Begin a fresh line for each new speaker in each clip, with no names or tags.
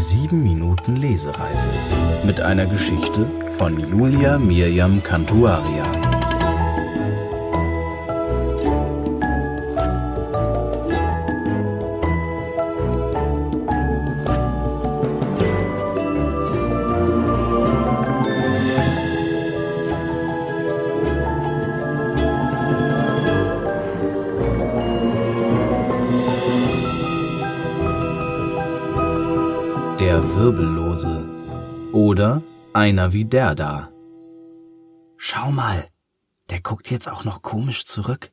Die 7 Minuten Lesereise mit einer Geschichte von Julia Mirjam Cantuaria. Der Wirbellose oder einer wie der da. Schau mal, der guckt jetzt auch noch komisch zurück.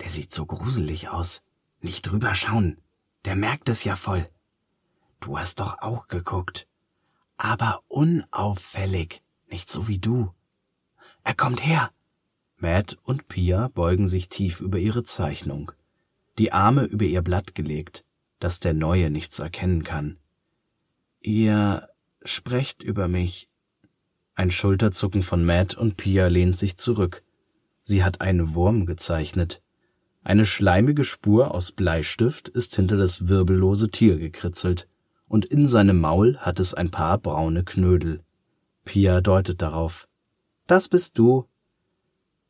Der sieht so gruselig aus. Nicht drüber schauen, der merkt es ja voll. Du hast doch auch geguckt. Aber unauffällig, nicht so wie du. Er kommt her. Matt und Pia beugen sich tief über ihre Zeichnung, die Arme über ihr Blatt gelegt, dass der Neue nichts erkennen kann. Ihr sprecht über mich. Ein Schulterzucken von Matt und Pia lehnt sich zurück. Sie hat einen Wurm gezeichnet. Eine schleimige Spur aus Bleistift ist hinter das wirbellose Tier gekritzelt, und in seinem Maul hat es ein paar braune Knödel. Pia deutet darauf. Das bist du.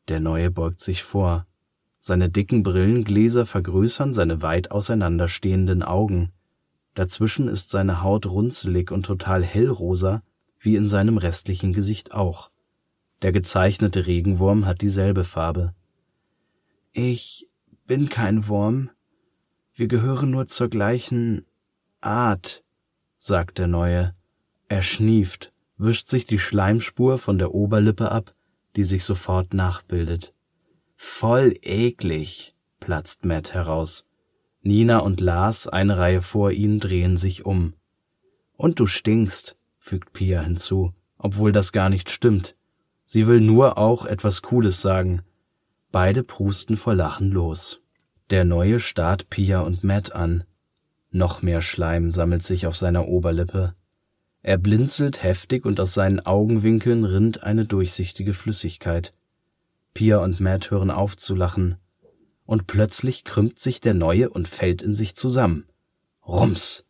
Der Neue beugt sich vor. Seine dicken Brillengläser vergrößern seine weit auseinanderstehenden Augen. Dazwischen ist seine Haut runzelig und total hellrosa, wie in seinem restlichen Gesicht auch. Der gezeichnete Regenwurm hat dieselbe Farbe. Ich bin kein Wurm. Wir gehören nur zur gleichen Art, sagt der Neue. Er schnieft, wischt sich die Schleimspur von der Oberlippe ab, die sich sofort nachbildet. Voll eklig, platzt Matt heraus. Nina und Lars, eine Reihe vor ihnen, drehen sich um. Und du stinkst, fügt Pia hinzu, obwohl das gar nicht stimmt. Sie will nur auch etwas Cooles sagen. Beide prusten vor Lachen los. Der Neue starrt Pia und Matt an. Noch mehr Schleim sammelt sich auf seiner Oberlippe. Er blinzelt heftig und aus seinen Augenwinkeln rinnt eine durchsichtige Flüssigkeit. Pia und Matt hören auf zu lachen und plötzlich krümmt sich der Neue und fällt in sich zusammen. Rums!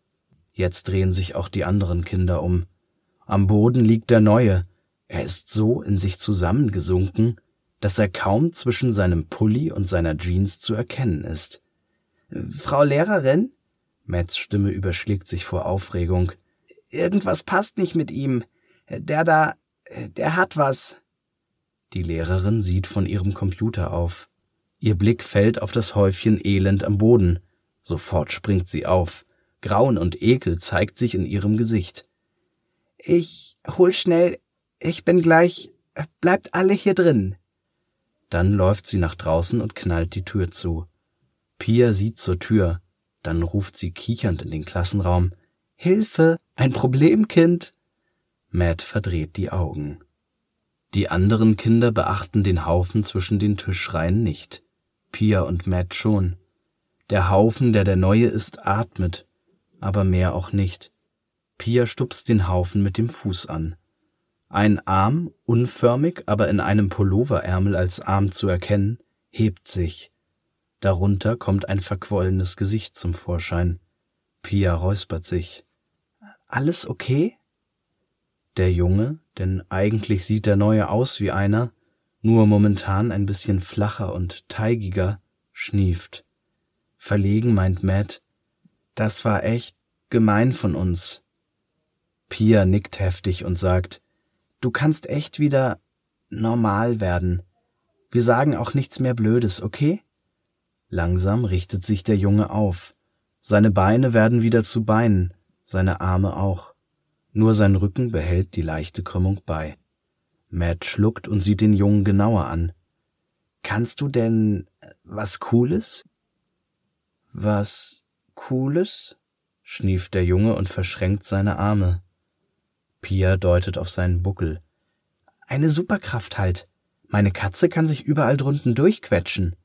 Jetzt drehen sich auch die anderen Kinder um. Am Boden liegt der Neue. Er ist so in sich zusammengesunken, dass er kaum zwischen seinem Pulli und seiner Jeans zu erkennen ist. Frau Lehrerin? Matts Stimme überschlägt sich vor Aufregung. Irgendwas passt nicht mit ihm. Der da, der hat was. Die Lehrerin sieht von ihrem Computer auf. Ihr Blick fällt auf das Häufchen Elend am Boden. Sofort springt sie auf. Grauen und Ekel zeigt sich in ihrem Gesicht. Ich hol schnell, ich bin gleich, bleibt alle hier drin. Dann läuft sie nach draußen und knallt die Tür zu. Pia sieht zur Tür, dann ruft sie kichernd in den Klassenraum. Hilfe, ein Problemkind. Matt verdreht die Augen. Die anderen Kinder beachten den Haufen zwischen den Tischreihen nicht. Pia und Matt schon. Der Haufen, der der Neue ist, atmet, aber mehr auch nicht. Pia stupst den Haufen mit dem Fuß an. Ein Arm, unförmig, aber in einem Pulloverärmel als Arm zu erkennen, hebt sich. Darunter kommt ein verquollenes Gesicht zum Vorschein. Pia räuspert sich. Alles okay? Der Junge, denn eigentlich sieht der Neue aus wie einer, nur momentan ein bisschen flacher und teigiger, schnieft. Verlegen meint Matt, das war echt gemein von uns. Pia nickt heftig und sagt, du kannst echt wieder normal werden. Wir sagen auch nichts mehr Blödes, okay? Langsam richtet sich der Junge auf. Seine Beine werden wieder zu Beinen, seine Arme auch. Nur sein Rücken behält die leichte Krümmung bei. Matt schluckt und sieht den Jungen genauer an. Kannst du denn äh, was Cooles? Was Cooles? schnieft der Junge und verschränkt seine Arme. Pia deutet auf seinen Buckel. Eine Superkraft halt. Meine Katze kann sich überall drunten durchquetschen.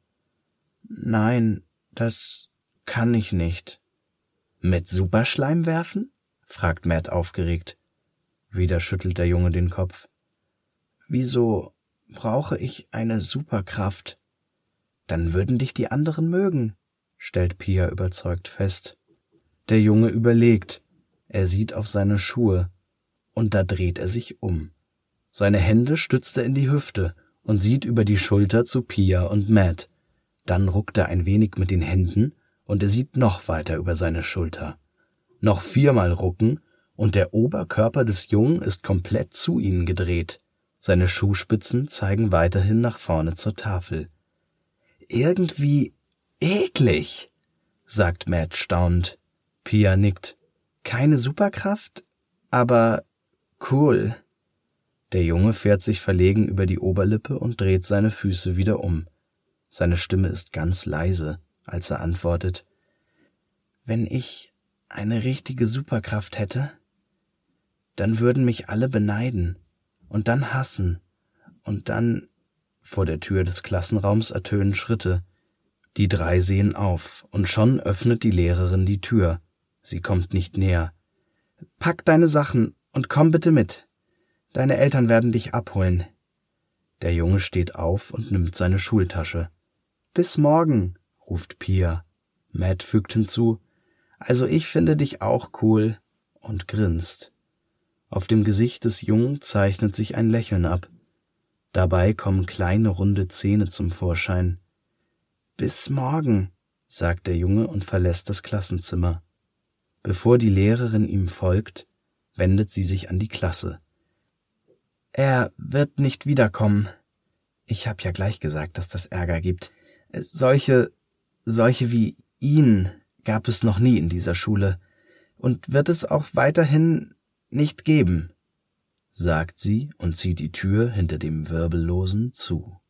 Nein, das kann ich nicht. Mit Superschleim werfen? fragt Matt aufgeregt. Wieder schüttelt der Junge den Kopf. Wieso brauche ich eine Superkraft? Dann würden dich die anderen mögen, stellt Pia überzeugt fest. Der Junge überlegt. Er sieht auf seine Schuhe, und da dreht er sich um. Seine Hände stützt er in die Hüfte und sieht über die Schulter zu Pia und Matt. Dann ruckt er ein wenig mit den Händen und er sieht noch weiter über seine Schulter. Noch viermal rucken und der Oberkörper des Jungen ist komplett zu ihnen gedreht. Seine Schuhspitzen zeigen weiterhin nach vorne zur Tafel. Irgendwie eklig, sagt Matt staunend. Pia nickt. Keine Superkraft, aber cool. Der Junge fährt sich verlegen über die Oberlippe und dreht seine Füße wieder um. Seine Stimme ist ganz leise, als er antwortet Wenn ich eine richtige Superkraft hätte, dann würden mich alle beneiden und dann hassen und dann vor der Tür des Klassenraums ertönen Schritte. Die drei sehen auf, und schon öffnet die Lehrerin die Tür. Sie kommt nicht näher. Pack deine Sachen und komm bitte mit. Deine Eltern werden dich abholen. Der Junge steht auf und nimmt seine Schultasche. Bis morgen, ruft Pia. Matt fügt hinzu, also ich finde dich auch cool und grinst. Auf dem Gesicht des Jungen zeichnet sich ein Lächeln ab. Dabei kommen kleine runde Zähne zum Vorschein. Bis morgen, sagt der Junge und verlässt das Klassenzimmer. Bevor die Lehrerin ihm folgt, wendet sie sich an die Klasse. Er wird nicht wiederkommen. Ich hab ja gleich gesagt, dass das Ärger gibt. Solche, solche wie ihn gab es noch nie in dieser Schule und wird es auch weiterhin nicht geben, sagt sie und zieht die Tür hinter dem Wirbellosen zu.